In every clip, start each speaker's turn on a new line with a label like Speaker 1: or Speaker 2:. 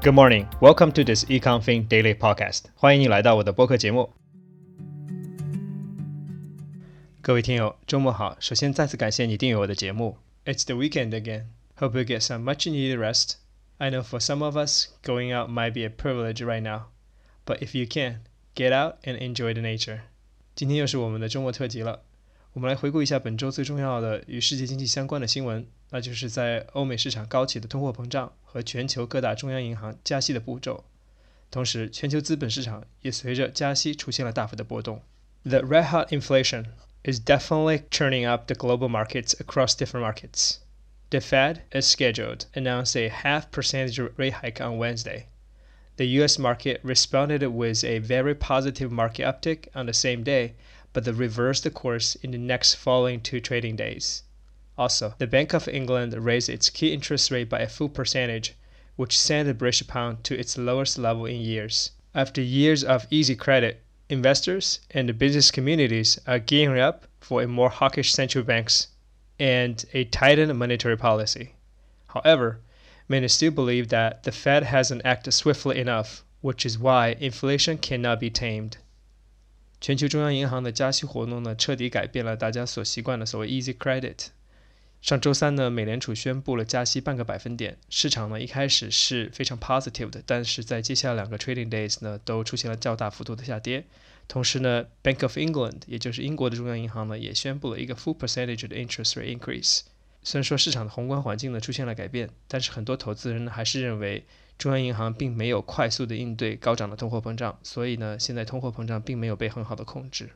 Speaker 1: Good morning, welcome to this EconFin Daily Podcast。欢迎你来到我的播客节目。各位听友，周末好！首先再次感谢你订阅我的节目。It's the weekend again. Hope you get some much needed rest. I know for some of us, going out might be a privilege right now, but if you can, get out and enjoy the nature. 今天又是我们的周末特辑了。 我们来回顾一下本周最重要的与世界经济相关的新闻，那就是在欧美市场高企的通货膨胀和全球各大中央银行加息的步骤。同时，全球资本市场也随着加息出现了大幅的波动。The red hot inflation is definitely churning up the global markets across different markets. The Fed, as scheduled, announced a half percentage rate hike on Wednesday. The US market responded with a very positive market uptick on the same day, but the reversed the course in the next following two trading days. Also, the Bank of England raised its key interest rate by a full percentage, which sent the British pound to its lowest level in years. After years of easy credit, investors and the business communities are gearing up for a more hawkish central banks and a tightened monetary policy. However, many still believe that the Fed hasn't acted swiftly enough, which is why inflation cannot be tamed. 全球中央银行的加息活动呢，彻底改变了大家所习惯的所谓 easy credit。上周三呢，美联储宣布了加息半个百分点，市场呢一开始是非常 positive 的，但是在接下来两个 trading days 呢，都出现了较大幅度的下跌。同时呢，Bank of England，也就是英国的中央银行呢，也宣布了一个 full percentage 的 interest rate increase。虽然说市场的宏观环境呢出现了改变，但是很多投资人呢还是认为中央银行并没有快速的应对高涨的通货膨胀，所以呢，现在通货膨胀并没有被很好的控制。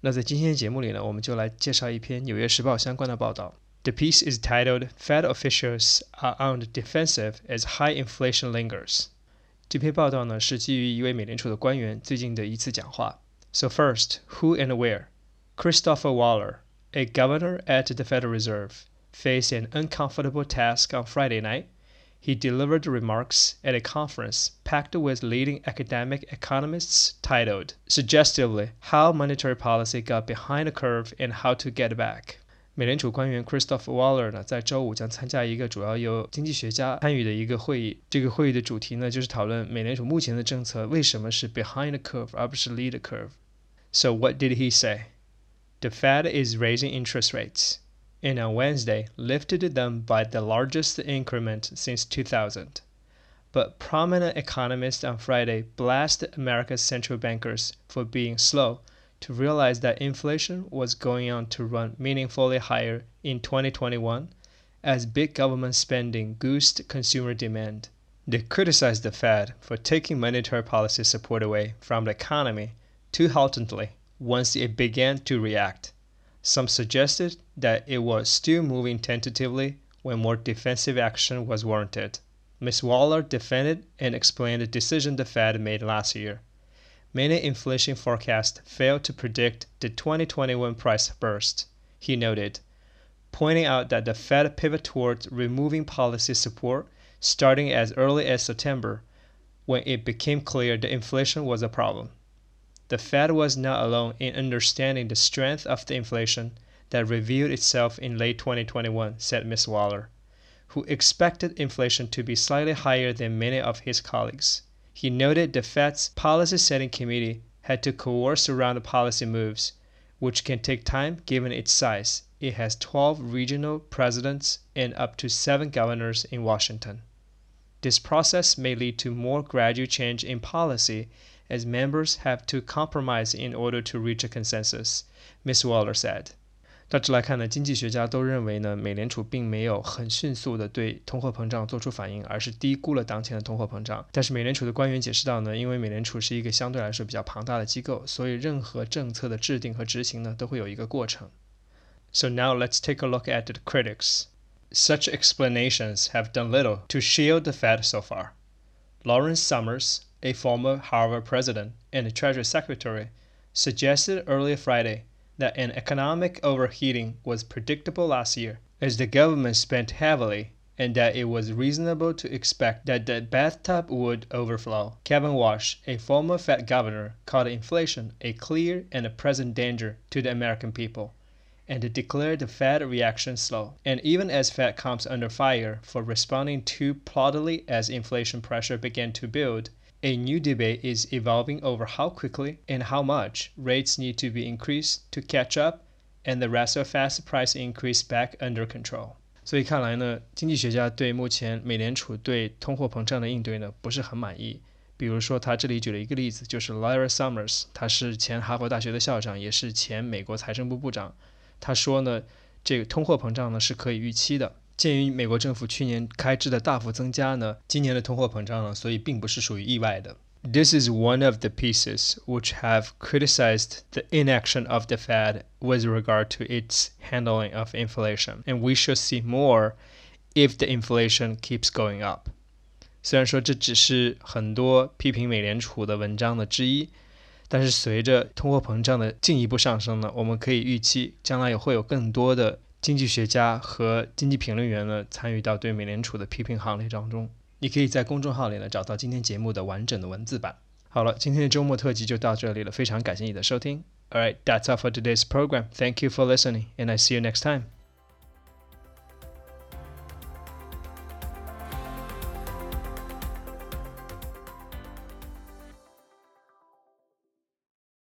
Speaker 1: 那在今天的节目里呢，我们就来介绍一篇《纽约时报》相关的报道。The piece is titled "Fed Officials Are on the Defensive as High Inflation Lingers." 这篇报道呢是基于一位美联储的官员最近的一次讲话。So first, who and where? Christopher Waller, a governor at the Federal Reserve, faced an uncomfortable task on Friday night he delivered remarks at a conference packed with leading academic economists titled, suggestively, How Monetary Policy Got Behind the Curve and How to Get Back. 美联储官员 Christopher Waller 呢，在周五将参加一个主要由经济学家参与的一个会议。这个会议的主题呢，就是讨论美联储目前的政策为什么是 behind the curve 而不是 lead the curve。So what did he say? The Fed is raising interest rates and on Wednesday lifted them by the largest increment since 2000. But prominent economists on Friday blasted America's central bankers for being slow to realize that inflation was going on to run meaningfully higher in 2021 as big government spending goosed consumer demand. They criticized the Fed for taking monetary policy support away from the economy too haltingly once it began to react. Some suggested that it was still moving tentatively when more defensive action was warranted. Ms. Waller defended and explained the decision the Fed made last year. Many inflation forecasts failed to predict the 2021 price burst, he noted, pointing out that the Fed pivoted towards removing policy support starting as early as September when it became clear that inflation was a problem. The Fed was not alone in understanding the strength of the inflation that revealed itself in late 2021, said Ms. Waller, who expected inflation to be slightly higher than many of his colleagues. He noted the Fed's policy setting committee had to coerce around the policy moves, which can take time given its size. It has 12 regional presidents and up to 7 governors in Washington. This process may lead to more gradual change in policy as members have to compromise in order to reach a consensus, Ms. Waller said. 大致来看呢，经济学家都认为呢，美联储并没有很迅速的对通货膨胀做出反应，而是低估了当前的通货膨胀。但是美联储的官员解释到呢，因为美联储是一个相对来说比较庞大的机构，所以任何政策的制定和执行呢，都会有一个过程。So now let's take a look at the critics. Such explanations have done little to shield the Fed so far. Lawrence Summers, a former Harvard president and Treasury Secretary, suggested earlier Friday that an economic overheating was predictable last year as the government spent heavily and that it was reasonable to expect that the bathtub would overflow. Kevin Warsh, a former Fed governor, called inflation a clear and a present danger to the American people and declared the Fed reaction slow. And even as Fed comes under fire for responding too ploddily as inflation pressure began to build, a new debate is evolving over how quickly and how much rates need to be increased to catch up and the razor-fast price increase back under control. 所以看来呢，经济学家对目前美联储对通货膨胀的应对呢不是很满意。比如说，他这里举了一个例子，就是 Larry Summers，他是前哈佛大学的校长，也是前美国财政部部长。他说呢，这个通货膨胀呢是可以预期的，鉴于美国政府去年开支的大幅增加呢，今年的通货膨胀呢，所以并不是属于意外的。This is one of the pieces which have criticized the inaction of the Fed with regard to its handling of inflation, and we should see more if the inflation keeps going up. 虽然说这只是很多批评美联储的文章的之一，但是随着通货膨胀的进一步上升呢，我们可以预期将来也会有更多的 经济学家和经济评论员呢参与到对美联储的批评行列当中。你可以在公众号里呢找到今天节目的完整的文字版。好了，今天的周末特辑就到这里了，非常感谢你的收听。All right, that's all for today's program. Thank you for listening, and I see you next time.